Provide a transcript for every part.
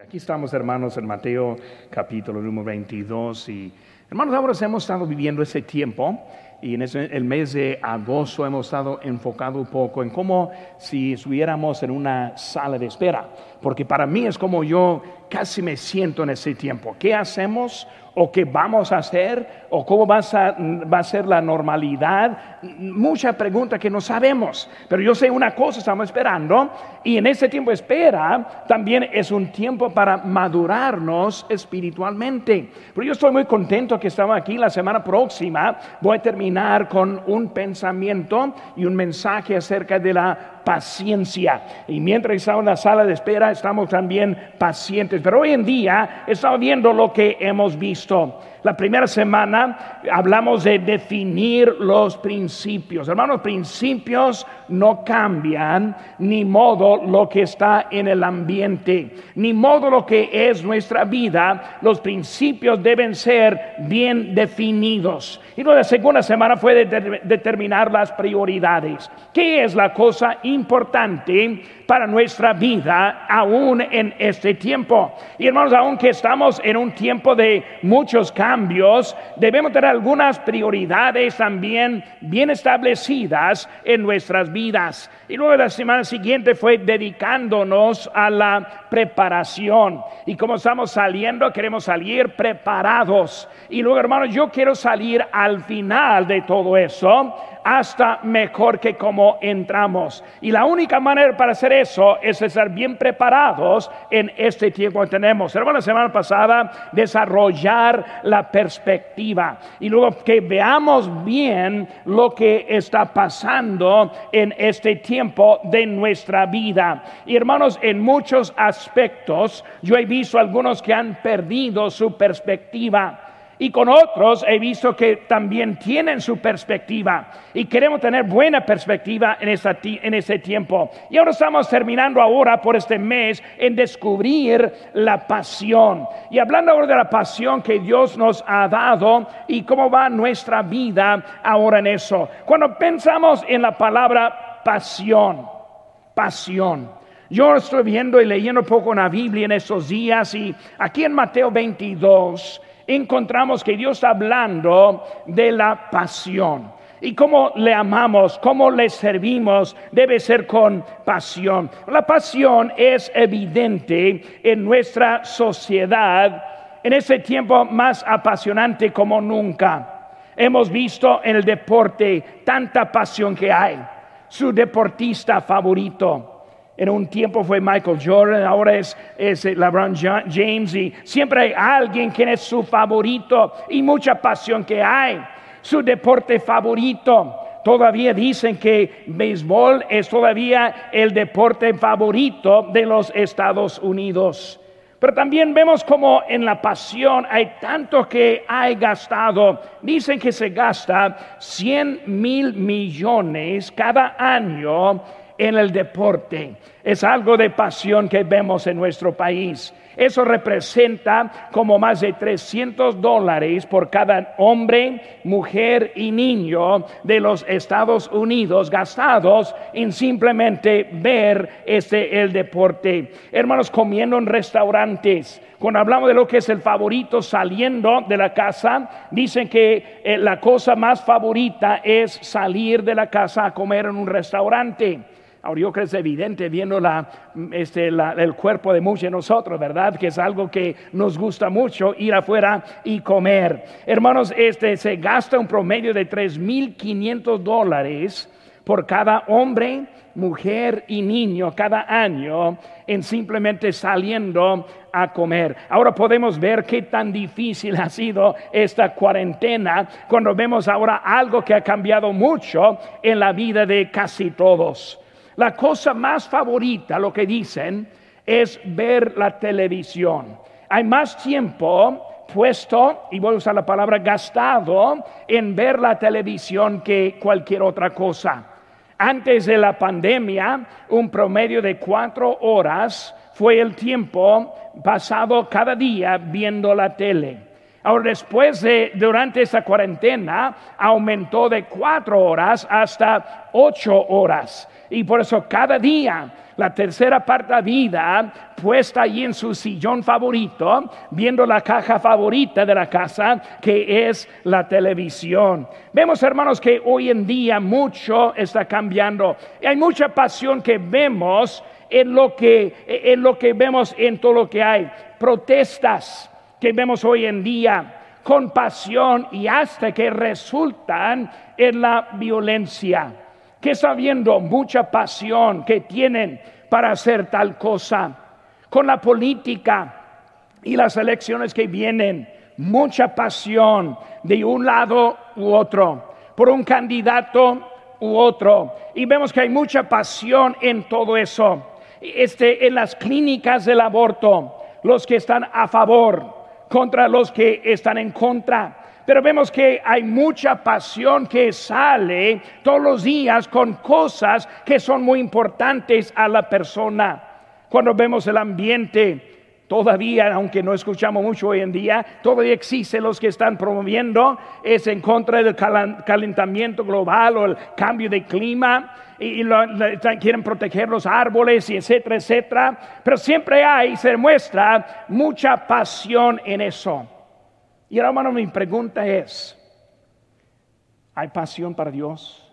Aquí estamos, hermanos, en Mateo capítulo número 22. Y, hermanos, ahora hemos estado viviendo ese tiempo y en el mes de agosto hemos estado enfocado un poco en cómo si estuviéramos en una sala de espera. Porque para mí es como yo casi me siento en ese tiempo. ¿Qué hacemos? o qué vamos a hacer o cómo va a, va a ser la normalidad. Mucha pregunta que no sabemos, pero yo sé una cosa, estamos esperando y en ese tiempo espera también es un tiempo para madurarnos espiritualmente. Pero yo estoy muy contento que estamos aquí la semana próxima. Voy a terminar con un pensamiento y un mensaje acerca de la paciencia. Y mientras estamos en la sala de espera, estamos también pacientes. Pero hoy en día estamos viendo lo que hemos visto. La primera semana hablamos de definir los principios. Hermanos, principios no cambian, ni modo lo que está en el ambiente, ni modo lo que es nuestra vida. Los principios deben ser bien definidos. Y la segunda semana fue de determinar las prioridades. ¿Qué es la cosa importante para nuestra vida aún en este tiempo? Y hermanos, aunque estamos en un tiempo de muchos cambios, cambios, debemos tener algunas prioridades también bien establecidas en nuestras vidas. Y luego la semana siguiente fue dedicándonos a la preparación. Y como estamos saliendo, queremos salir preparados. Y luego, hermanos, yo quiero salir al final de todo eso hasta mejor que como entramos. Y la única manera para hacer eso es estar bien preparados en este tiempo que tenemos. Hermano, la semana pasada, desarrollar la perspectiva y luego que veamos bien lo que está pasando en este tiempo de nuestra vida. Y hermanos, en muchos aspectos, yo he visto algunos que han perdido su perspectiva y con otros he visto que también tienen su perspectiva y queremos tener buena perspectiva en, esa, en ese tiempo. Y ahora estamos terminando ahora por este mes en descubrir la pasión. Y hablando ahora de la pasión que Dios nos ha dado y cómo va nuestra vida ahora en eso. Cuando pensamos en la palabra pasión, pasión. Yo estoy viendo y leyendo un poco en la Biblia en estos días y aquí en Mateo 22 encontramos que Dios está hablando de la pasión. Y cómo le amamos, cómo le servimos, debe ser con pasión. La pasión es evidente en nuestra sociedad en ese tiempo más apasionante como nunca. Hemos visto en el deporte tanta pasión que hay. Su deportista favorito en un tiempo fue Michael Jordan, ahora es, es LeBron James y siempre hay alguien que es su favorito y mucha pasión que hay. Su deporte favorito. Todavía dicen que béisbol es todavía el deporte favorito de los Estados Unidos. Pero también vemos como en la pasión hay tanto que hay gastado. Dicen que se gasta 100 mil millones cada año en el deporte. Es algo de pasión que vemos en nuestro país. Eso representa como más de 300 dólares por cada hombre, mujer y niño de los Estados Unidos gastados en simplemente ver este el deporte. Hermanos, comiendo en restaurantes. Cuando hablamos de lo que es el favorito saliendo de la casa, dicen que eh, la cosa más favorita es salir de la casa a comer en un restaurante. Ahora yo creo que es evidente viendo este, el cuerpo de muchos de nosotros, ¿verdad? Que es algo que nos gusta mucho ir afuera y comer. Hermanos, este se gasta un promedio de 3.500 dólares por cada hombre, mujer y niño cada año en simplemente saliendo a comer. Ahora podemos ver qué tan difícil ha sido esta cuarentena cuando vemos ahora algo que ha cambiado mucho en la vida de casi todos. La cosa más favorita, lo que dicen, es ver la televisión. Hay más tiempo puesto, y voy a usar la palabra gastado, en ver la televisión que cualquier otra cosa. Antes de la pandemia, un promedio de cuatro horas fue el tiempo pasado cada día viendo la tele. Ahora, después de, durante esa cuarentena, aumentó de cuatro horas hasta ocho horas. Y por eso cada día, la tercera parte de vida, puesta allí en su sillón favorito, viendo la caja favorita de la casa, que es la televisión. Vemos, hermanos, que hoy en día mucho está cambiando. Hay mucha pasión que vemos en lo que, en lo que vemos en todo lo que hay. Protestas que vemos hoy en día, compasión y hasta que resultan en la violencia. Que está viendo mucha pasión que tienen para hacer tal cosa. Con la política y las elecciones que vienen, mucha pasión de un lado u otro, por un candidato u otro. Y vemos que hay mucha pasión en todo eso. Este, en las clínicas del aborto, los que están a favor, contra los que están en contra. Pero vemos que hay mucha pasión que sale todos los días con cosas que son muy importantes a la persona. Cuando vemos el ambiente, todavía, aunque no escuchamos mucho hoy en día, todavía existen los que están promoviendo, es en contra del calentamiento global o el cambio de clima y, quieren proteger los árboles y etcétera, etcétera. Pero siempre hay, se muestra mucha pasión en eso. Y ahora, hermano, mi pregunta es, ¿hay pasión para Dios?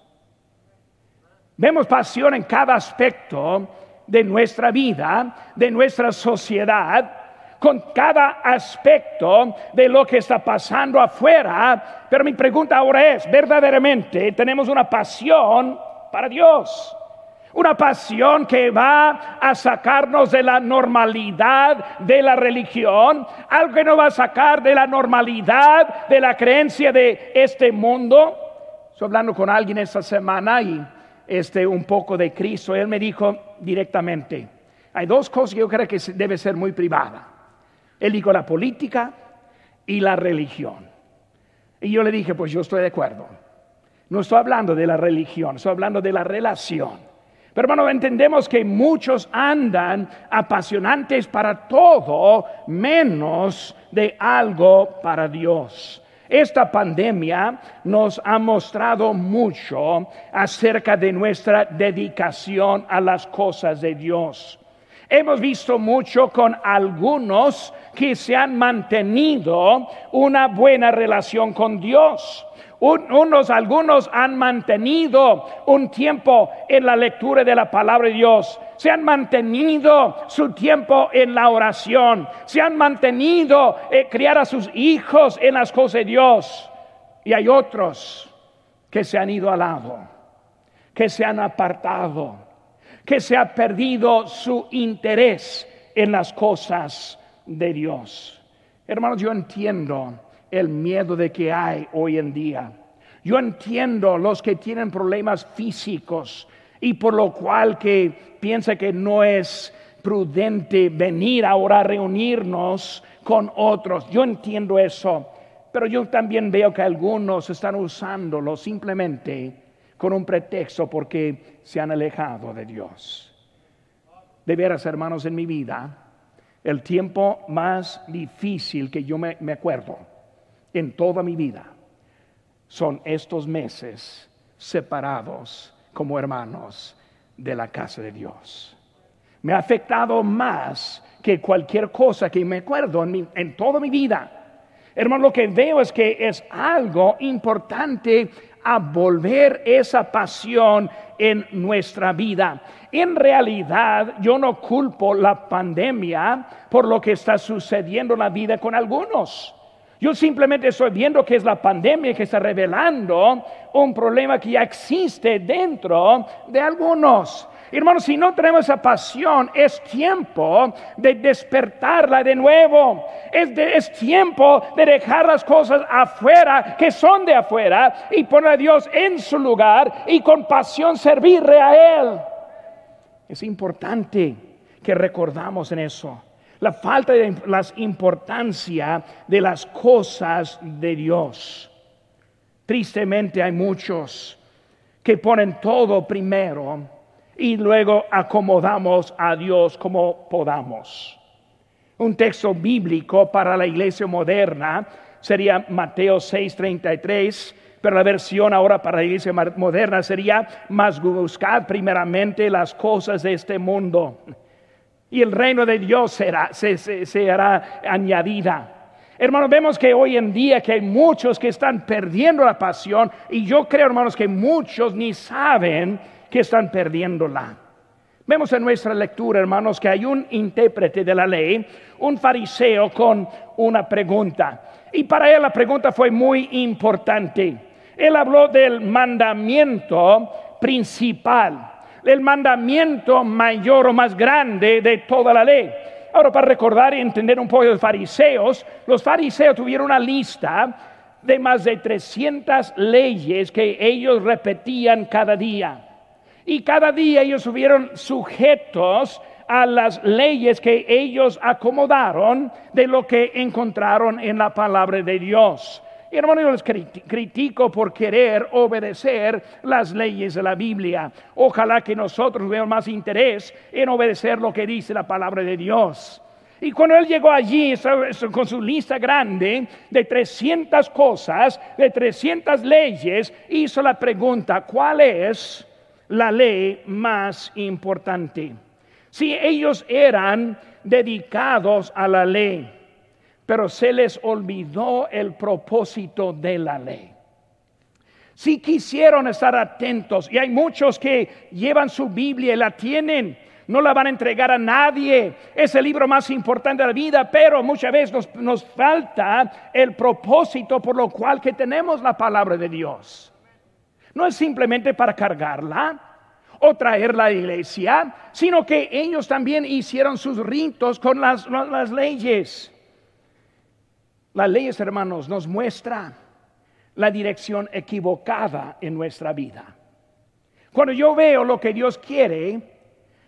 Vemos pasión en cada aspecto de nuestra vida, de nuestra sociedad, con cada aspecto de lo que está pasando afuera. Pero mi pregunta ahora es, ¿verdaderamente tenemos una pasión para Dios. Una pasión que va a sacarnos de la normalidad de la religión, algo que nos va a sacar de la normalidad de la creencia de este mundo. Estoy hablando con alguien esta semana y este un poco de Cristo. Él me dijo directamente, hay dos cosas que yo creo que debe ser muy privada. Él dijo la política y la religión. Y yo le dije, pues yo estoy de acuerdo. No estoy hablando de la religión, estoy hablando de la relación. Pero hermano, entendemos que muchos andan apasionantes para todo menos de algo para Dios. Esta pandemia nos ha mostrado mucho acerca de nuestra dedicación a las cosas de Dios. Hemos visto mucho con algunos que se han mantenido una buena relación con Dios unos, algunos han mantenido un tiempo en la lectura de la palabra de Dios. Se han mantenido su tiempo en la oración. Se han mantenido eh, criar a sus hijos en las cosas de Dios. Y hay otros que se han ido al lado, que se han apartado, que se ha perdido su interés en las cosas de Dios. Hermanos, yo entiendo el miedo de que hay hoy en día. Yo entiendo los que tienen problemas físicos y por lo cual que piensa que no es prudente venir ahora a reunirnos con otros. Yo entiendo eso, pero yo también veo que algunos están usándolo simplemente con un pretexto porque se han alejado de Dios. De veras, hermanos, en mi vida, el tiempo más difícil que yo me, me acuerdo en toda mi vida son estos meses separados como hermanos de la casa de Dios. Me ha afectado más que cualquier cosa que me acuerdo en, toda mi vida. Hermano, lo que veo es que es algo importante a volver esa pasión en nuestra vida. En realidad, yo no culpo la pandemia por lo que está sucediendo en la vida con algunos. Yo simplemente estoy viendo que es la pandemia que está revelando un problema que ya existe dentro de algunos. Hermanos, si no tenemos esa pasión, es tiempo de despertarla de nuevo. Es, tiempo de dejar las cosas afuera, que son de afuera, y poner a Dios en su lugar y con pasión servirle a Él. Es importante que recordamos en eso la falta de la importancia de las cosas de Dios. Tristemente hay muchos que ponen todo primero y luego acomodamos a Dios como podamos. Un texto bíblico para la iglesia moderna sería Mateo 6:33, pero la versión ahora para la iglesia moderna sería, más buscad primeramente las cosas de este mundo y el reino de Dios será, se, se, hará añadida. Hermanos, vemos que hoy en día que hay muchos que están perdiendo la pasión y yo creo, hermanos, que muchos ni saben que están perdiéndola. Vemos en nuestra lectura, hermanos, que hay un intérprete de la ley, un fariseo con una pregunta. Y para él la pregunta fue muy importante. Él habló del mandamiento principal, el mandamiento mayor o más grande de toda la ley. Ahora, para recordar y entender un poco los fariseos, los fariseos tuvieron una lista de más de 300 leyes que ellos repetían cada día. Y cada día ellos estuvieron sujetos a las leyes que ellos acomodaron de lo que encontraron en la palabra de Dios. Y hermano, yo les critico por querer obedecer las leyes de la Biblia. Ojalá que nosotros veamos más interés en obedecer lo que dice la palabra de Dios. Y cuando él llegó allí con su lista grande de 300 cosas, de 300 leyes, hizo la pregunta, ¿cuál es la ley más importante? Si ellos eran dedicados a la ley, pero se les olvidó el propósito de la ley. Si quisieron estar atentos, y hay muchos que llevan su Biblia y la tienen, no la van a entregar a nadie. Es el libro más importante de la vida, pero muchas veces nos, nos, falta el propósito por lo cual que tenemos la palabra de Dios. No es simplemente para cargarla o traerla a la iglesia, sino que ellos también hicieron sus ritos con las, las leyes. Las leyes, hermanos, nos muestra la dirección equivocada en nuestra vida. Cuando yo veo lo que Dios quiere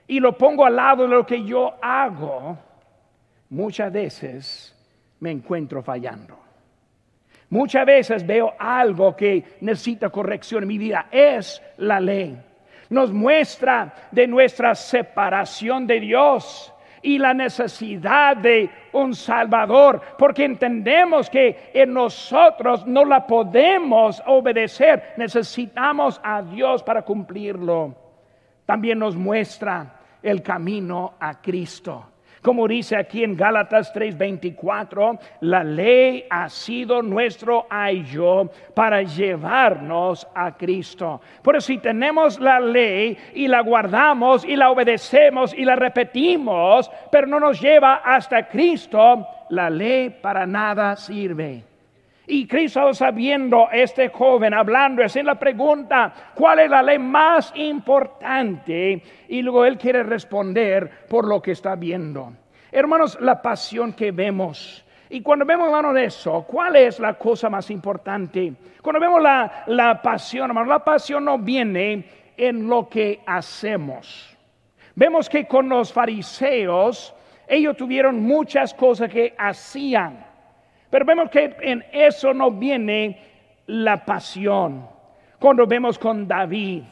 y lo pongo al lado de lo que yo hago, muchas veces me encuentro fallando. Muchas veces veo algo que necesita corrección en mi vida. Es la ley. Nos muestra de nuestra separación de Dios y la necesidad de un Salvador, porque entendemos que en nosotros no la podemos obedecer, necesitamos a Dios para cumplirlo. También nos muestra el camino a Cristo. Como dice aquí en Gálatas 3:24, la ley ha sido nuestro ayo para llevarnos a Cristo. Por eso si tenemos la ley y la guardamos y la obedecemos y la repetimos, pero no nos lleva hasta Cristo, la ley para nada sirve. Y Cristo sabiendo este joven hablando, haciendo la pregunta, ¿cuál es la ley más importante? Y luego él quiere responder por lo que está viendo. Hermanos, la pasión que vemos. Y cuando vemos, hermanos, eso, ¿cuál es la cosa más importante? Cuando vemos la, la pasión, hermanos, la pasión no viene en lo que hacemos. Vemos que con los fariseos, ellos tuvieron muchas cosas que hacían pero vemos que en eso no viene la pasión. Cuando vemos con David,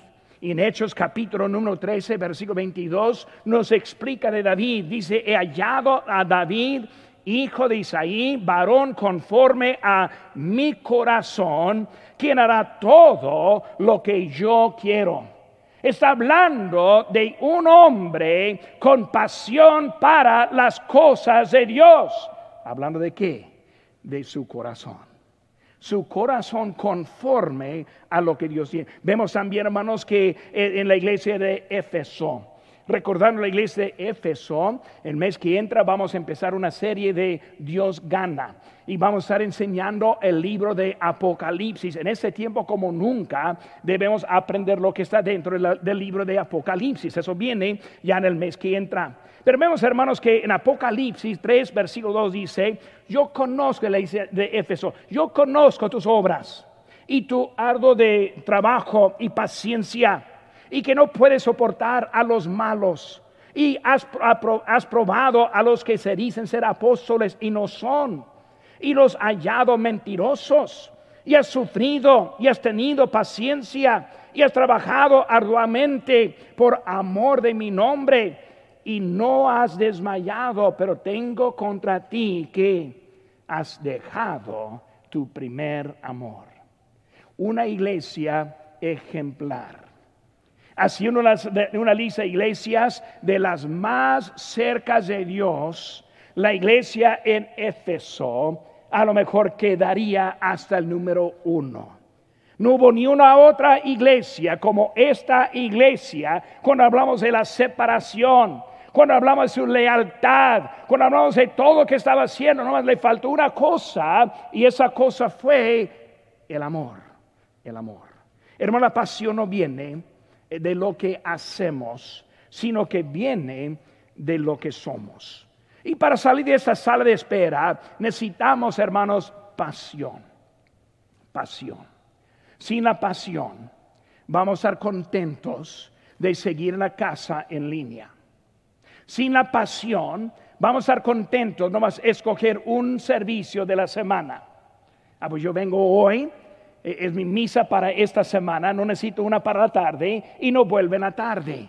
en Hechos capítulo número 13, versículo 22, nos explica de David, dice, he hallado a David, hijo de Isaí, varón conforme a mi corazón, quien hará todo lo que yo quiero. Está hablando de un hombre con pasión para las cosas de Dios. ¿Hablando de qué? De su corazón. Su corazón conforme a lo que Dios tiene. Vemos también, hermanos, que en la iglesia de Éfeso, recordando la iglesia de Éfeso, el mes que entra vamos a empezar una serie de Dios gana y vamos a estar enseñando el libro de Apocalipsis. En ese tiempo como nunca debemos aprender lo que está dentro del libro de Apocalipsis. Eso viene ya en el mes que entra. Pero vemos, hermanos, que en Apocalipsis 3, versículo 2 dice, yo conozco la iglesia de Éfeso, yo conozco tus obras y tu ardo de trabajo y paciencia y que no puedes soportar a los malos y has, has probado a los que se dicen ser apóstoles y no son y los hallado mentirosos y has sufrido y has tenido paciencia y has trabajado arduamente por amor de mi nombre y no has desmayado, pero tengo contra ti que has dejado tu primer amor. Una iglesia ejemplar. Así una, una lista de iglesias de las más cercas de Dios, la iglesia en Éfeso a lo mejor quedaría hasta el número uno. No hubo ni una otra iglesia como esta iglesia cuando hablamos de la separación, cuando hablamos de su lealtad, cuando hablamos de todo lo que estaba haciendo, nomás le faltó una cosa y esa cosa fue el amor, el amor. Hermano, la pasión no viene de lo que hacemos, sino que viene de lo que somos. Y para salir de esta sala de espera necesitamos, hermanos, pasión, pasión. Sin la pasión, vamos a estar contentos de seguir la casa en línea. Sin la pasión, vamos a estar contentos nomás escoger un servicio de la semana. Ah, pues yo vengo hoy, es mi misa para esta semana, no necesito una para la tarde y no vuelven a tarde.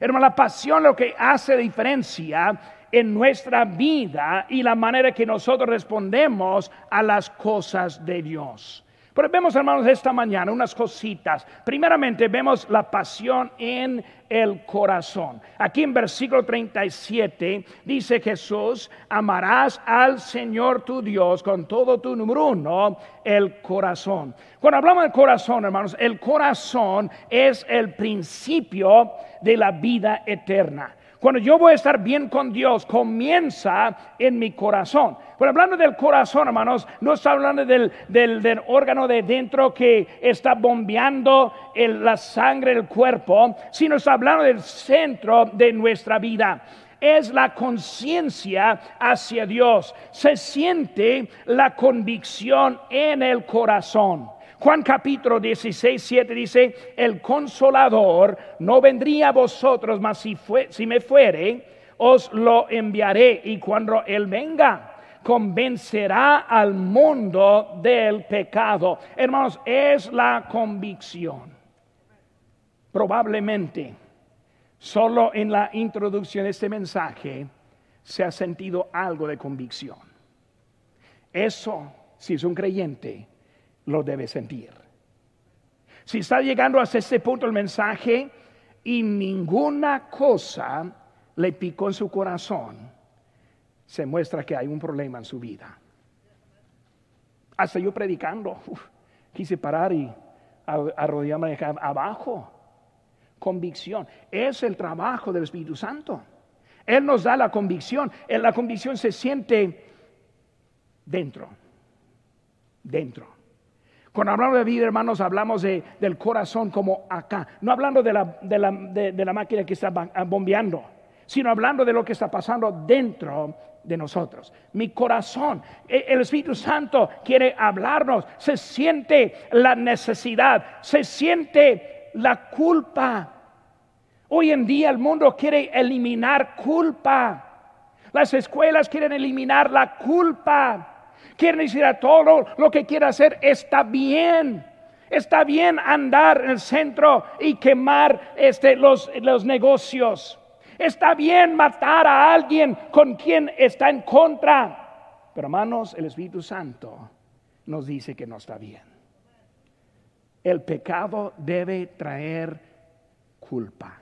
Hermano, la pasión lo que hace diferencia en nuestra vida y la manera que nosotros respondemos a las cosas de Dios. Pero vemos, hermanos, esta mañana unas cositas. Primeramente, vemos la pasión en el corazón. Aquí en versículo 37 dice Jesús, amarás al Señor tu Dios con todo tu número uno, el corazón. Cuando hablamos del corazón, hermanos, el corazón es el principio de la vida eterna. Cuando yo voy a estar bien con Dios, comienza en mi corazón. Pero hablando del corazón, hermanos, no está hablando del, del, órgano de dentro que está bombeando la sangre del cuerpo, sino está hablando del centro de nuestra vida es la conciencia hacia Dios. Se siente la convicción en el corazón. Juan capítulo 16, 7 dice, el consolador no vendría a vosotros, mas si, fue, si me fuere, os lo enviaré. Y cuando Él venga, convencerá al mundo del pecado. Hermanos, es la convicción. Probablemente, solo en la introducción de este mensaje se ha sentido algo de convicción. Eso, si es un creyente, lo debe sentir. Si está llegando hasta este punto el mensaje y ninguna cosa le picó en su corazón, se muestra que hay un problema en su vida. Hasta yo predicando, quise parar y arrodillarme abajo. Convicción. Es el trabajo del Espíritu Santo. Él nos da la convicción. La convicción se siente dentro. Dentro. Cuando hablamos de vida, hermanos, hablamos del corazón como acá. No hablando de la, de la máquina que está bombeando, sino hablando de lo que está pasando dentro de nosotros. Mi corazón, e, el Espíritu Santo quiere hablarnos. Se siente la necesidad, se siente la culpa. Hoy en día el mundo quiere eliminar culpa. Las escuelas quieren eliminar la culpa. Quieren decir a todo lo que quiera hacer está bien. Está bien andar en el centro y quemar este, los, los negocios. Está bien matar a alguien con quien está en contra. Pero hermanos, el Espíritu Santo nos dice que no está bien. El pecado debe traer culpa.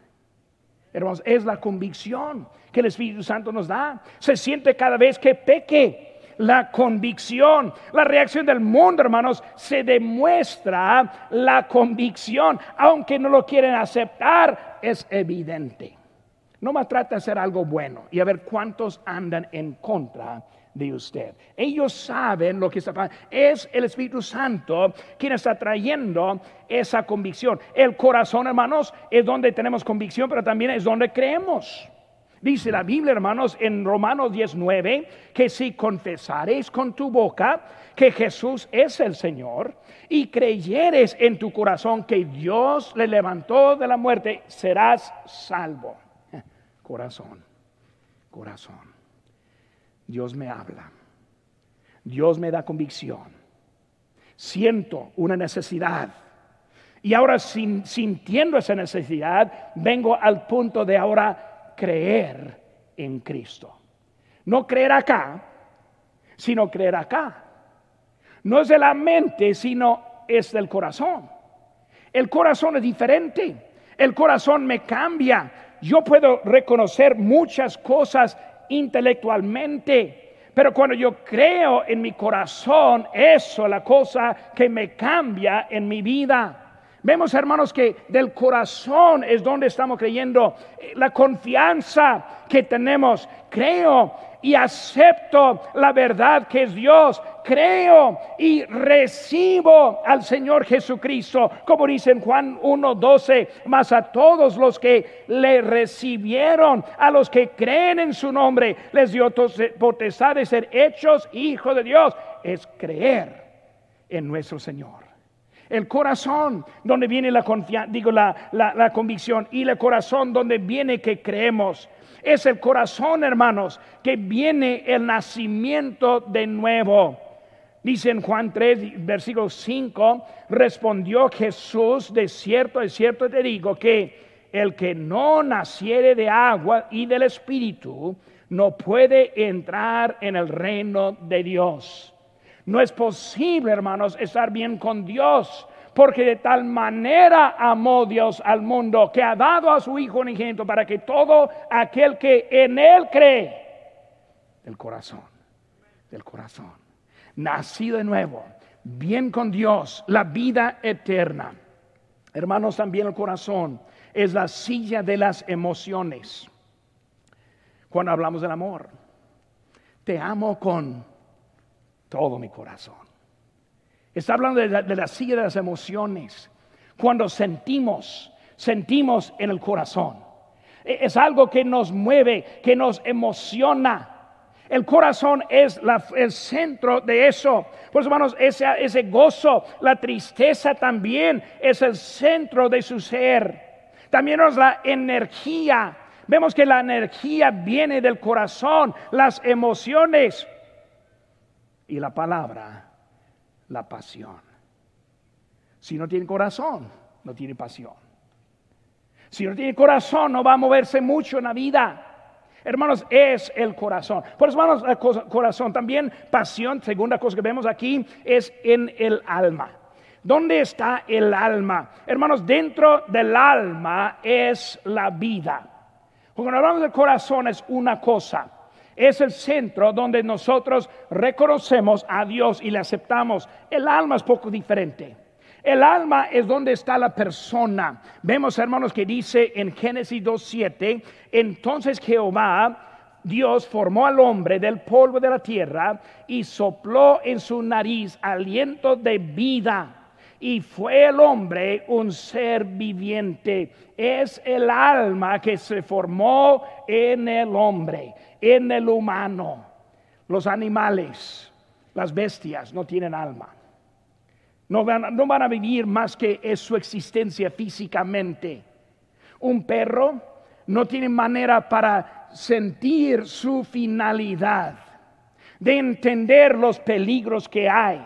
Hermanos, es la convicción que el Espíritu Santo nos da. Se siente cada vez que peque la convicción. La reacción del mundo, hermanos, se demuestra la convicción. Aunque no lo quieren aceptar, es evidente. No más trata de hacer algo bueno y a ver cuántos andan en contra de usted. Ellos saben lo que está pasando. Es el Espíritu Santo quien está trayendo esa convicción. El corazón, hermanos, es donde tenemos convicción, pero también es donde creemos. Dice la Biblia, hermanos, en Romanos 19, que si confesares con tu boca que Jesús es el Señor y creyeres en tu corazón que Dios le levantó de la muerte, serás salvo. Corazón, corazón. Dios me habla. Dios me da convicción. Siento una necesidad. Y ahora sintiendo esa necesidad, vengo al punto de ahora creer en Cristo. No creer acá, sino creer acá. No es de la mente, sino es del corazón. El corazón es diferente. El corazón me cambia. Yo puedo reconocer muchas cosas intelectualmente, pero cuando yo creo en mi corazón, eso es la cosa que me cambia en mi vida. Vemos, hermanos, que del corazón es donde estamos creyendo. La confianza que tenemos. Creo y acepto la verdad que es Dios. Creo y recibo al Señor Jesucristo, como dice en Juan 1:12, más a todos los que le recibieron, a los que creen en su nombre, les dio potestad de ser hechos hijos de Dios. Es creer en nuestro Señor el corazón donde viene la confianza, digo la, la, convicción y el corazón donde viene que creemos. Es el corazón, hermanos, que viene el nacimiento de nuevo. Dice en Juan 3, versículo 5, respondió Jesús, de cierto, de cierto te digo que el que no naciere de agua y del Espíritu no puede entrar en el reino de Dios. No es posible, hermanos, estar bien con Dios. Porque de tal manera amó Dios al mundo que ha dado a su Hijo unigénito para que todo aquel que en Él cree, del corazón, del corazón, nacido de nuevo, bien con Dios, la vida eterna. Hermanos, también el corazón es la silla de las emociones. Cuando hablamos del amor, te amo con todo mi corazón. Está hablando de la, silla de las emociones. Cuando sentimos, sentimos en el corazón. E, es algo que nos mueve, que nos emociona. El corazón es el centro de eso. Pues hermanos, ese, ese gozo, la tristeza también es el centro de su ser. También es la energía. Vemos que la energía viene del corazón, las emociones y la palabra, la pasión. Si no tiene corazón, no tiene pasión. Si no tiene corazón, no va a moverse mucho en la vida. Hermanos, es el corazón. Por eso, hermanos, el corazón también, pasión, segunda cosa que vemos aquí, es en el alma. ¿Dónde está el alma? Hermanos, dentro del alma es la vida. Cuando hablamos del corazón es una cosa, es el centro donde nosotros reconocemos a Dios y le aceptamos. El alma es poco diferente. El alma es donde está la persona. Vemos, hermanos, que dice en Génesis 2.7, entonces Jehová, Dios formó al hombre del polvo de la tierra y sopló en su nariz aliento de vida. Y fue el hombre un ser viviente. Es el alma que se formó en el hombre en el humano. Los animales, las bestias no tienen alma. No van, no van a vivir más que es su existencia físicamente. Un perro no tiene manera para sentir su finalidad, de entender los peligros que hay.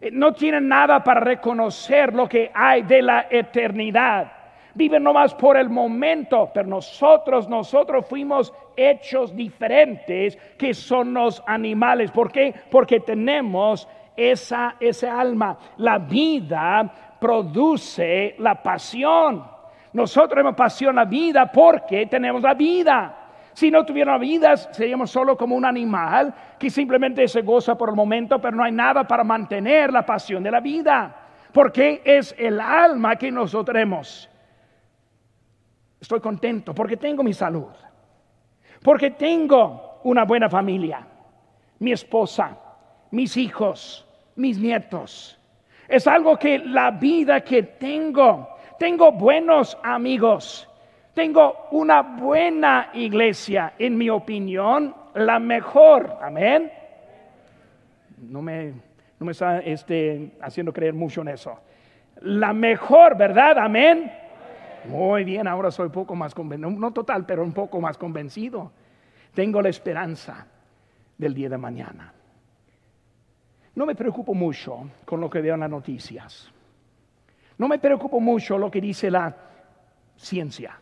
Eh, no tiene nada para reconocer lo que hay de la eternidad viven nomás por el momento, pero nosotros, nosotros fuimos hechos diferentes que son los animales. ¿Por qué? Porque tenemos esa, alma. La vida produce la pasión. Nosotros tenemos pasión la vida porque tenemos la vida. Si no tuviéramos vida, seríamos solo como un animal que simplemente se goza por el momento, pero no hay nada para mantener la pasión de la vida. Porque es el alma que nosotros tenemos. Estoy contento porque tengo mi salud, porque tengo una buena familia, mi esposa, mis hijos, mis nietos. Es algo que la vida que tengo, tengo buenos amigos, tengo una buena iglesia, en mi opinión, la mejor. Amén. No me, no me está este, haciendo creer mucho en eso. La mejor, ¿verdad? Amén. Muy bien, ahora soy poco más convencido, no total, pero un poco más convencido. Tengo la esperanza del día de mañana. No me preocupo mucho con lo que veo en las noticias. No me preocupo mucho lo que dice la ciencia.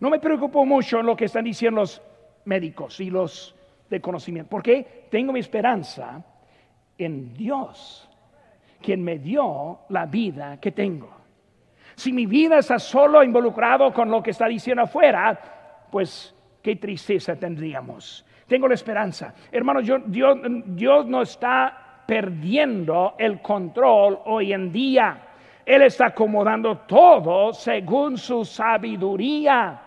No me preocupo mucho lo que están diciendo los médicos y los de conocimiento. Porque tengo mi esperanza en Dios, quien me dio la vida que tengo. Si mi vida está solo involucrado con lo que está diciendo afuera, pues qué tristeza tendríamos. Tengo la esperanza. Hermano, Dios, Dios no está perdiendo el control hoy en día. Él está acomodando todo según su sabiduría.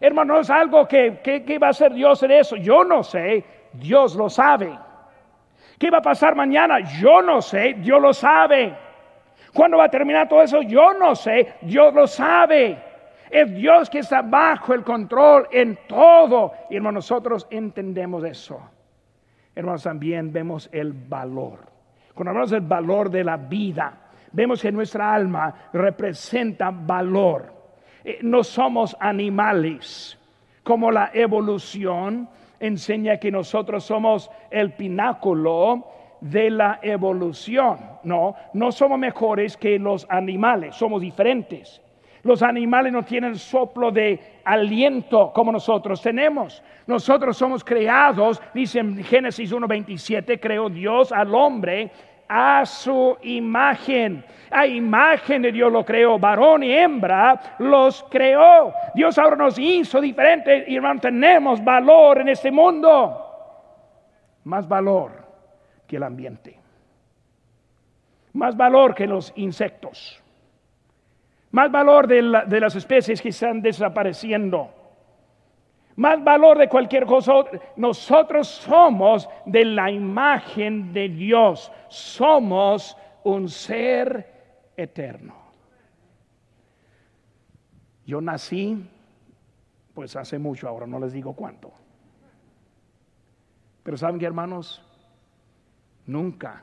Hermano, es algo que, que, va a hacer Dios en eso. Yo no sé, Dios lo sabe. ¿Qué va a pasar mañana? Yo no sé, Dios lo sabe. ¿Cuándo va a terminar todo eso? Yo no sé, Dios lo sabe. Es Dios que está bajo el control en todo. Y hermano, nosotros entendemos eso. Hermanos, también vemos el valor. Cuando hablamos del valor de la vida, vemos que nuestra alma representa valor. Eh, no somos animales, como la evolución enseña que nosotros somos el pináculo de la evolución. No, no somos mejores que los animales, somos diferentes. Los animales no tienen soplo de aliento como nosotros tenemos. Nosotros somos creados, dice en Génesis 1.27, creó Dios al hombre a su imagen. A imagen de Dios lo creó, varón y hembra los creó. Dios ahora nos hizo diferentes y mantenemos valor en este mundo. Más valor que el ambiente. Más valor que los insectos. Más valor de, de las especies que están desapareciendo más valor de cualquier cosa. Nosotros somos de la imagen de Dios. Somos un ser eterno. Yo nací, pues hace mucho ahora, no les digo cuánto. Pero saben que hermanos, nunca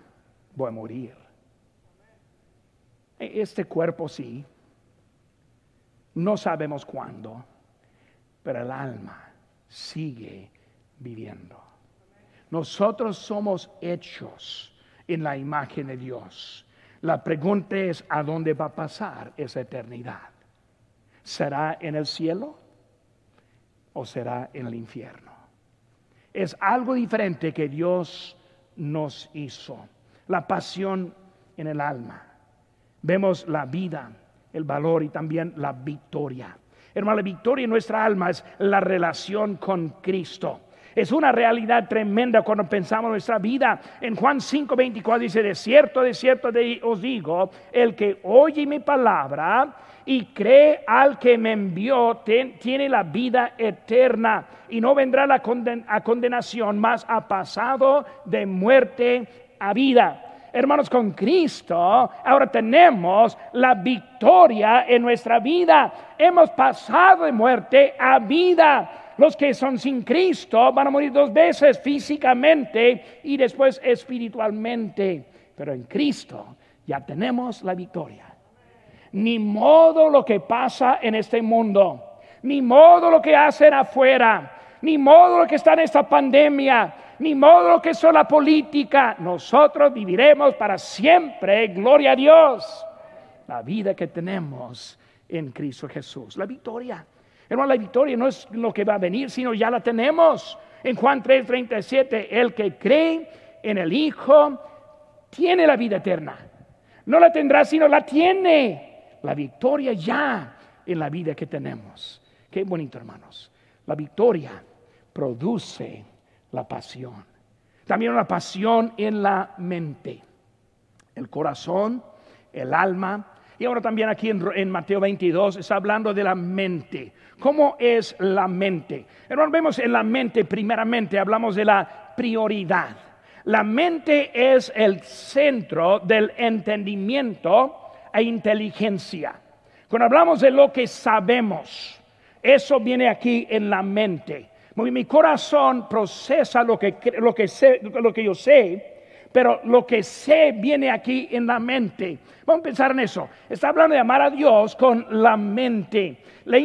voy a morir. E-, este cuerpo sí, no sabemos cuándo pero el alma sigue viviendo. Nosotros somos hechos en la imagen de Dios. La pregunta es, ¿a dónde va a pasar esa eternidad? ¿Será en el cielo o será en el infierno? Es algo diferente que Dios nos hizo. La pasión en el alma. Vemos la vida, el valor y también la victoria. Hermano, la victoria en nuestra alma es la relación con Cristo. Es una realidad tremenda cuando pensamos en nuestra vida. En Juan 5:24 dice, de cierto, de cierto os digo, el que oye mi palabra y cree al que me envió, tiene la vida eterna y no vendrá la a condenación, más ha pasado de muerte a vida hermanos, con Cristo, ahora tenemos la victoria en nuestra vida. Hemos pasado de muerte a vida. Los que son sin Cristo van a morir dos veces físicamente y después espiritualmente. Pero en Cristo ya tenemos la victoria. Ni modo lo que pasa en este mundo, ni modo lo que hacen afuera, ni modo lo que está en esta pandemia, ni modo que son la política. Nosotros viviremos para siempre, gloria a Dios. La vida que tenemos en Cristo Jesús, la victoria. Hermano, la victoria no es lo que va a venir, sino ya la tenemos. En Juan 3:37, el que cree en el Hijo tiene la vida eterna. No la tendrá, sino la tiene. La victoria ya en la vida que tenemos. Qué bonito, hermanos. La victoria produce la pasión. También una pasión en la mente, el corazón, el alma. Y ahora también aquí en, Mateo 22 está hablando de la mente. ¿Cómo es la mente? Hermano, vemos en la mente, primeramente, hablamos de la prioridad. La mente es el centro del entendimiento e inteligencia. Cuando hablamos de lo que sabemos, eso viene aquí en la mente. Mi corazón procesa lo que, lo que yo sé, pero lo que sé viene aquí en la mente. Vamos a pensar en eso. Está hablando de amar a Dios con la mente. La,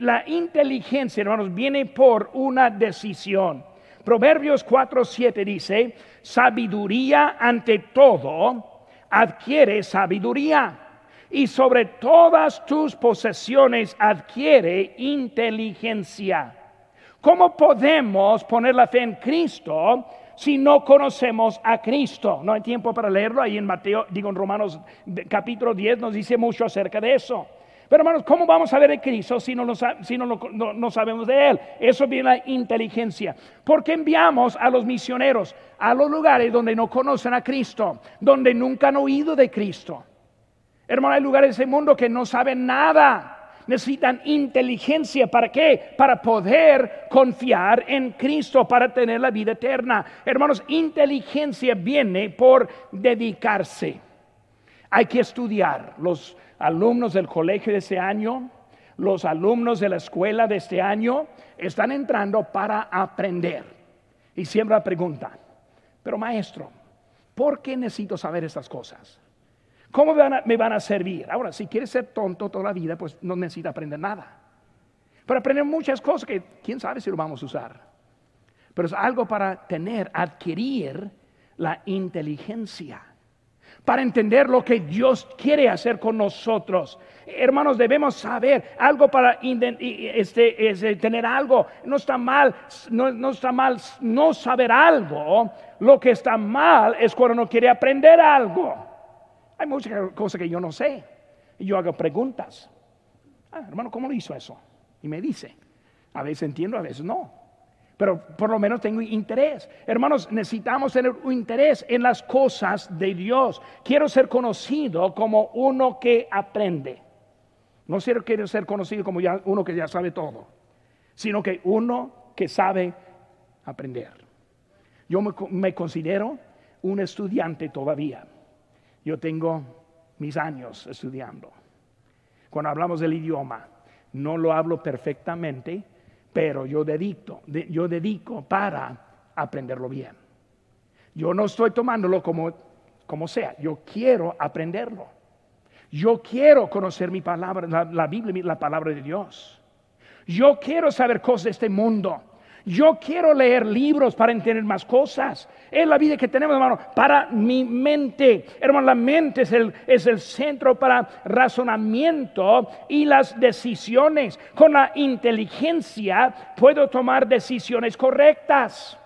la inteligencia, hermanos, viene por una decisión. Proverbios 4:7 dice, sabiduría ante todo, adquiere sabiduría. Y sobre todas tus posesiones adquiere inteligencia ¿Cómo podemos poner la fe en Cristo si no conocemos a Cristo? No hay tiempo para leerlo. Ahí en Mateo, digo en Romanos capítulo 10 nos dice mucho acerca de eso. Pero hermanos, ¿cómo vamos a ver a Cristo si, no, si no, no, sabemos de Él? Eso viene la inteligencia. Porque enviamos a los misioneros a los lugares donde no conocen a Cristo, donde nunca han oído de Cristo. Hermano, hay lugares en el mundo que no saben nada. Necesitan inteligencia. ¿Para qué? Para poder confiar en Cristo, para tener la vida eterna. Hermanos, inteligencia viene por dedicarse. Hay que estudiar. Los alumnos del colegio de este año, los alumnos de la escuela de este año, están entrando para aprender. Y siempre la pregunta, pero maestro, ¿por qué necesito saber estas cosas? ¿Cómo me van, a, servir? Ahora, si quieres ser tonto toda la vida, pues no necesita aprender nada. Pero aprender muchas cosas que quién sabe si lo vamos a usar. Pero es algo para tener, adquirir la inteligencia para entender lo que Dios quiere hacer con nosotros. Hermanos, debemos saber algo para este, este, tener algo. No está mal, no, está mal no saber algo. Lo que está mal es cuando no quiere aprender algo. Hay muchas cosas que yo no sé. Y yo hago preguntas. Ah, hermano, ¿cómo lo hizo eso? Y me dice. A veces entiendo, a veces no pero por lo menos tengo interés. Hermanos, necesitamos tener un interés en las cosas de Dios. Quiero ser conocido como uno que aprende. No quiero ser conocido como ya, uno que ya sabe todo, sino que uno que sabe aprender. Yo me, me considero un estudiante todavía. Yo tengo mis años estudiando. Cuando hablamos del idioma, no lo hablo perfectamente, pero yo dedico, yo dedico para aprenderlo bien. Yo no estoy tomándolo como, como sea, yo quiero aprenderlo. Yo quiero conocer mi palabra, la, la Biblia, la palabra de Dios. Yo quiero saber cosas de este mundo. Yo quiero leer libros para entender más cosas. Es la vida que tenemos, hermano, para mi mente. Hermano, la mente es el, es el centro para razonamiento y las decisiones. Con la inteligencia puedo tomar decisiones correctas.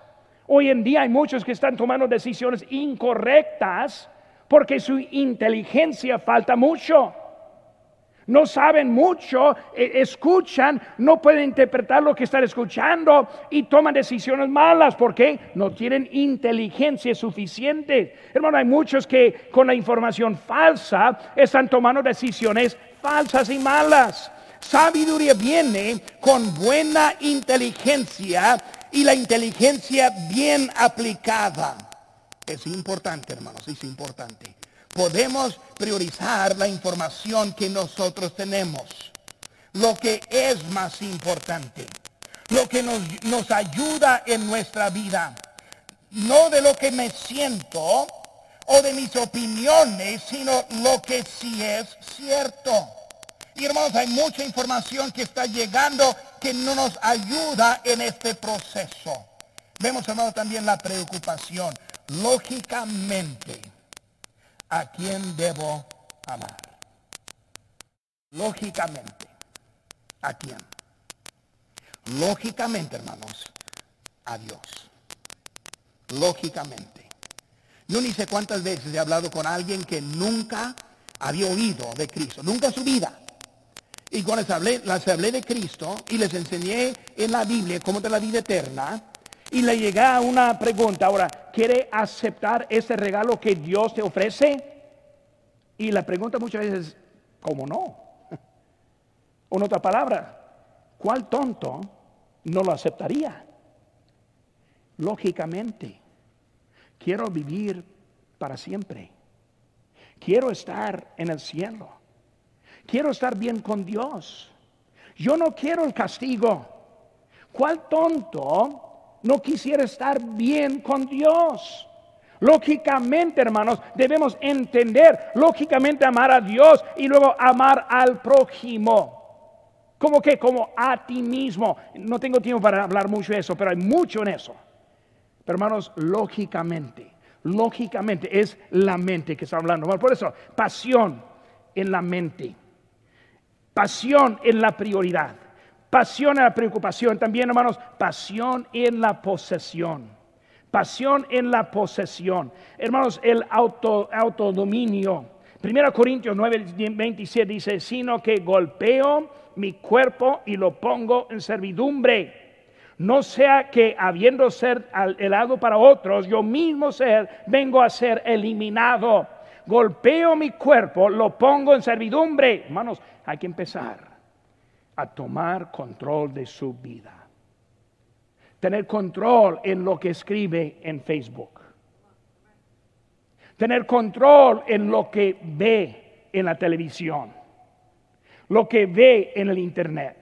Hoy en día hay muchos que están tomando decisiones incorrectas porque su inteligencia falta mucho no saben mucho, e, escuchan, no pueden interpretar lo que están escuchando y toman decisiones malas porque no tienen inteligencia suficiente. Hermano, hay muchos que con la información falsa están tomando decisiones falsas y malas. Sabiduría viene con buena inteligencia y la inteligencia bien aplicada. Es importante, hermanos, es importante podemos priorizar la información que nosotros tenemos. Lo que es más importante. Lo que nos, ayuda en nuestra vida. No de lo que me siento o de mis opiniones, sino lo que sí es cierto. Y hermanos, hay mucha información que está llegando que no nos ayuda en este proceso. Vemos, hermanos, también la preocupación. Lógicamente, a quién debo amar. Lógicamente, ¿a quién? Lógicamente, hermanos, a Dios. Lógicamente. Yo ni sé cuántas veces he hablado con alguien que nunca había oído de Cristo, nunca en su vida. Y cuando les hablé, les hablé de Cristo y les enseñé en la Biblia cómo de la vida eterna, y le llega una pregunta, ahora, ¿quiere aceptar ese regalo que Dios te ofrece? Y la pregunta muchas veces es, ¿cómo no? En otra palabra, ¿cuál tonto no lo aceptaría? Lógicamente, quiero vivir para siempre. Quiero estar en el cielo. Quiero estar bien con Dios. Yo no quiero el castigo. ¿Cuál tonto no quisiera estar bien con Dios. Lógicamente, hermanos, debemos entender, lógicamente amar a Dios y luego amar al prójimo. ¿Cómo que? Como a ti mismo. No tengo tiempo para hablar mucho de eso, pero hay mucho en eso. Pero hermanos, lógicamente, lógicamente es la mente que está hablando. Por eso, pasión en la mente. Pasión en la prioridad pasión en la preocupación, también hermanos, pasión en la posesión. Pasión en la posesión. Hermanos, el auto, autodominio. 1 Corintios 9, 27 dice, sino que golpeo mi cuerpo y lo pongo en servidumbre. No sea que habiendo ser helado para otros, yo mismo ser, vengo a ser eliminado. Golpeo mi cuerpo, lo pongo en servidumbre. Hermanos, hay que empezar a tomar control de su vida. Tener control en lo que escribe en Facebook. Tener control en lo que ve en la televisión. Lo que ve en el Internet.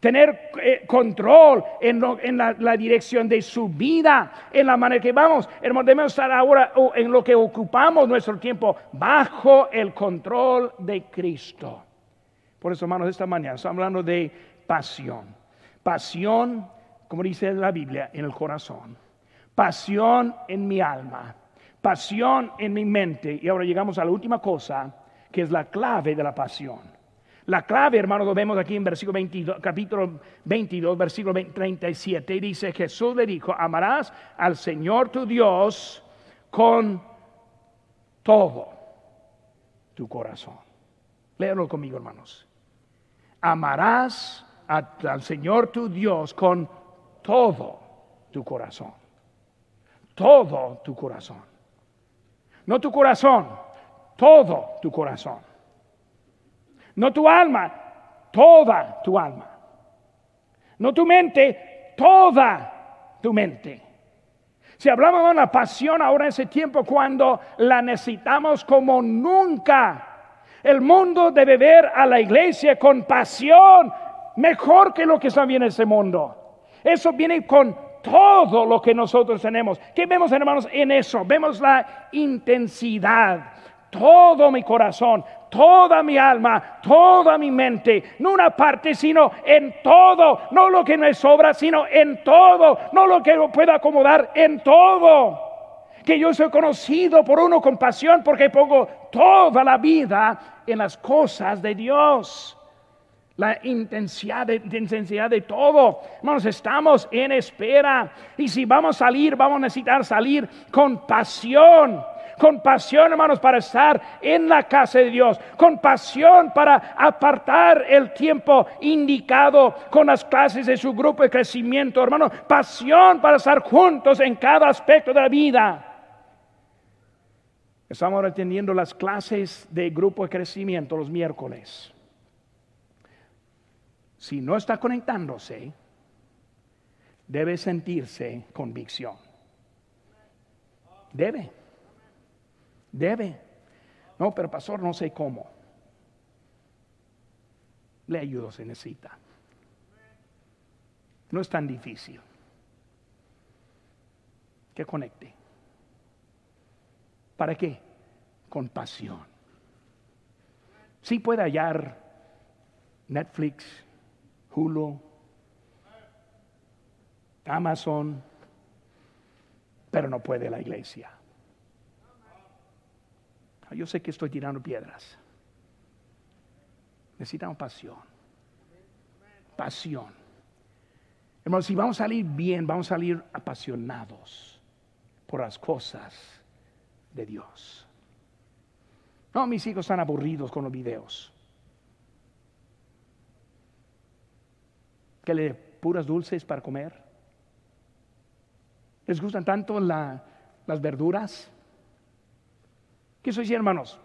Tener eh, control en, la, dirección de su vida, en la manera que vamos. Hermanos, debemos estar ahora en lo que ocupamos nuestro tiempo bajo el control de Cristo. Por eso, hermanos, esta mañana estamos hablando de pasión. Pasión, como dice la Biblia, en el corazón. Pasión en mi alma. Pasión en mi mente. Y ahora llegamos a la última cosa, que es la clave de la pasión. La clave, hermano, lo vemos aquí en versículo 22, capítulo 22, versículo 37. Y dice, Jesús le dijo, amarás al Señor tu Dios con todo tu corazón. Léalo conmigo, hermanos amarás al Señor tu Dios con todo tu corazón. Todo tu corazón. No tu corazón, todo tu corazón. No tu alma, toda tu alma. No tu mente, toda tu mente. Si hablamos de la pasión ahora en ese tiempo cuando la necesitamos como nunca, el mundo debe ver a la iglesia con pasión, mejor que lo que está bien en ese mundo. Eso viene con todo lo que nosotros tenemos. ¿Qué vemos, hermanos, en eso? Vemos la intensidad. Todo mi corazón, toda mi alma, toda mi mente, no una parte, sino en todo, no lo que me sobra, sino en todo, no lo que puedo acomodar, en todo que yo soy conocido por uno con pasión porque pongo toda la vida en las cosas de Dios. La intensidad de, intensidad de todo. Hermanos, estamos en espera. Y si vamos a salir, vamos a necesitar salir con pasión con pasión, hermanos, para estar en la casa de Dios, con pasión para apartar el tiempo indicado con las clases de su grupo de crecimiento, hermanos, pasión para estar juntos en cada aspecto de la vida. Estamos atendiendo las clases de grupo de crecimiento los miércoles. Si no está conectándose, debe sentirse convicción. Debe. Debe. No, pero pastor, no sé cómo. Le ayudo se necesita. No es tan difícil. Que conecte. ¿Para qué? Con pasión. Sí puede hallar Netflix, Hulu, Amazon, pero no puede la iglesia. Yo sé que estoy tirando piedras. Necesitamos pasión. Pasión. Hermanos, si vamos a salir bien, vamos a salir apasionados por las cosas de Dios. No, mis hijos están aburridos con los videos. Que le puras dulces para comer. ¿Les gustan tanto las verduras? ¿Qué soy hermanos?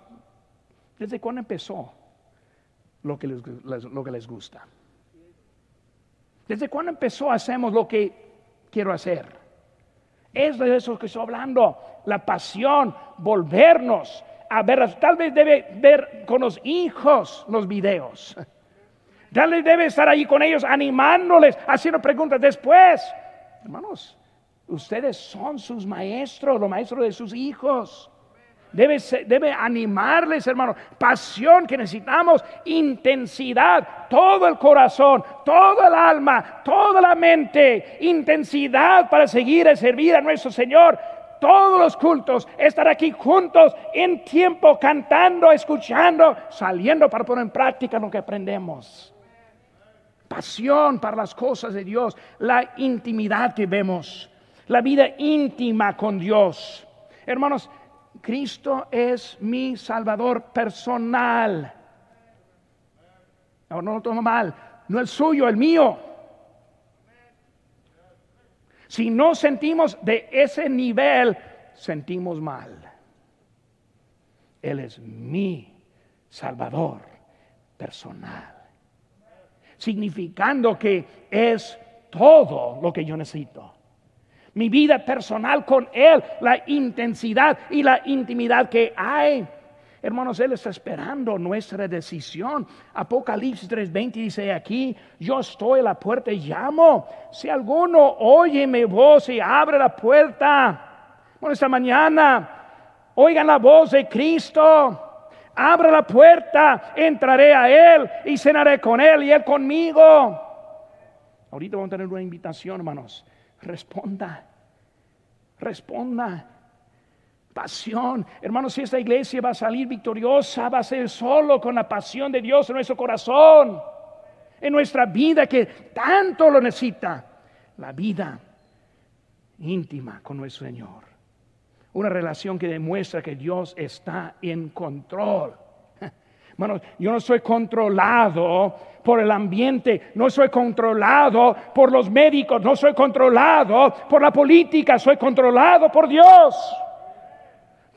¿Desde cuándo empezó lo que les, lo que les gusta? ¿Desde cuándo empezó hacemos lo que quiero hacer? Es de eso que estoy hablando, la pasión, volvernos a ver, tal vez debe ver con los hijos los videos. Tal vez debe estar ahí con ellos animándoles, haciendo preguntas después. Hermanos, ustedes son sus maestros, los maestros de sus hijos. Debe, animarles, hermanos. Pasión que necesitamos, intensidad, todo el corazón, todo el alma, toda la mente, intensidad para seguir y servir a nuestro Señor. Todos los cultos, estar aquí juntos en tiempo, cantando, escuchando, saliendo para poner en práctica lo que aprendemos. pasión para las cosas de Dios, la intimidad que vemos, la vida íntima con Dios. Hermanos, Cristo es mi Salvador personal. No, no lo mal, no el suyo, el mío. Si no sentimos de ese nivel, sentimos mal. Él es mi Salvador personal. Significando que es todo lo que yo necesito. Mi vida personal con Él, la intensidad y la intimidad que hay. Hermanos, Él está esperando nuestra decisión. Apocalipsis 3:20 dice aquí, yo estoy a la puerta y llamo. Si alguno oye mi voz y abre la puerta. Bueno, esta mañana, oigan la voz de Cristo. Abra la puerta, entraré a Él y cenaré con Él y Él conmigo. Ahorita vamos a tener una invitación, hermanos. Responda, responda pasión. Hermanos, si esta iglesia va a salir victoriosa, va a ser solo con la pasión de Dios en nuestro corazón, en nuestra vida que tanto lo necesita. La vida íntima con nuestro Señor. Una relación que demuestra que Dios está en control. Yo no soy controlado por el ambiente, no soy controlado por los médicos, no soy controlado por la política, soy controlado por Dios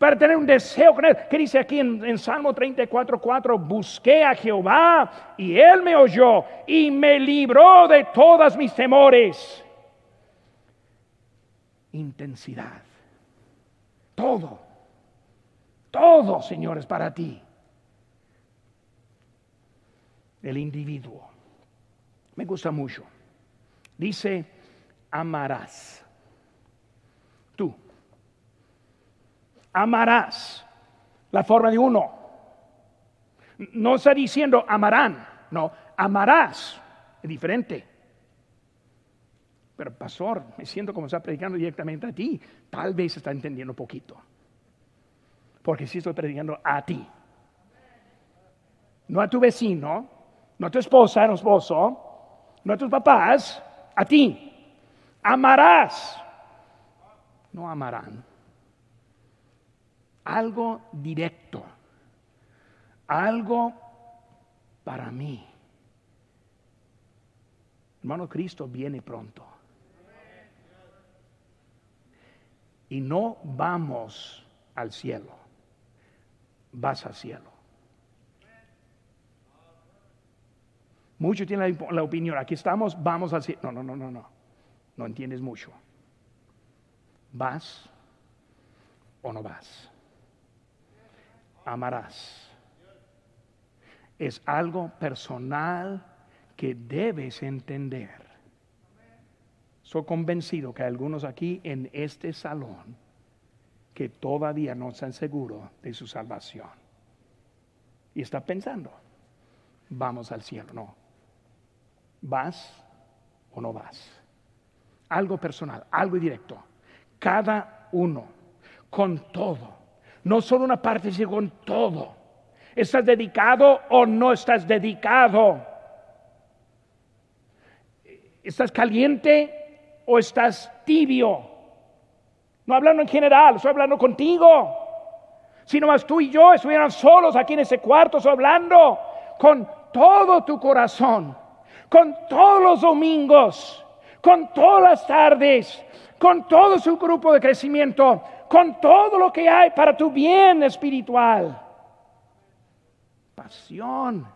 para tener un deseo con Él. ¿Qué dice aquí en, Salmo 34, 4? Busqué a Jehová y Él me oyó y me libró de todas mis temores. Intensidad. Todo. Todo, señores, para ti. El individuo. Me gusta mucho. Dice, amarás. Tú amarás. La forma de uno. No está diciendo amarán, no, amarás. Es diferente. Pero pastor, me siento como está predicando directamente a ti. Tal vez está entendiendo poquito. Porque si estoy predicando a ti. No a tu vecino, no tu esposa, no esposo, no a tus papás, a ti. Amarás. No amarán algo directo, algo para mí. Hermano, Cristo viene pronto. Y no vamos al cielo, vas al cielo. Muchos tienen la, opinión, aquí estamos, vamos al cielo. No, no, no, no, no. No entiendes mucho. ¿Vas o no vas? amarás. Es algo personal que debes entender. Soy convencido que hay algunos aquí en este salón que todavía no están seguros de su salvación. Y está pensando, vamos al cielo. No. ¿Vas o no vas? Algo personal, algo directo. Cada uno, con todo no solo una parte, sino con todo. ¿Estás dedicado o no estás dedicado? ¿Estás caliente o estás tibio? No hablando en general, estoy hablando contigo. Si no más tú y yo estuvieran solos aquí en ese cuarto, estoy hablando con todo tu corazón, con todos los domingos, con todas las tardes, con todo su grupo de crecimiento, con todo lo que hay para tu bien espiritual. Pasión,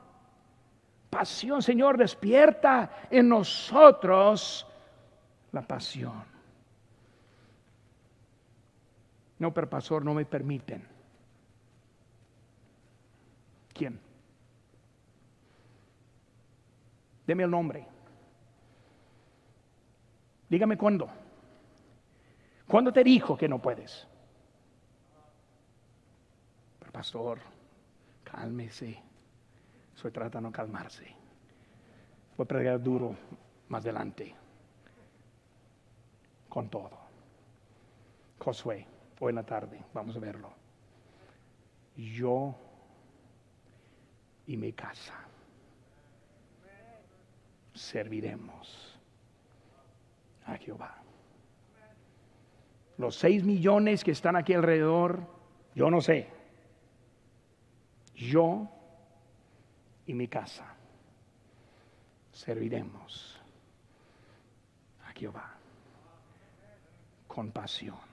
pasión, Señor, despierta en nosotros la pasión. No, pero pastor, no me permiten. ¿Quién? Deme el nombre. Dígame cuándo. ¿Cuándo te dijo que no puedes? Pero pastor, cálmese. Estoy tratando de calmarse. Voy a predicar duro más adelante. Con todo. Josué, hoy en la tarde, vamos a verlo. Yo y mi casa serviremos a Jehová. Los seis millones que están aquí alrededor, yo no sé. Yo y mi casa serviremos a Jehová con pasión.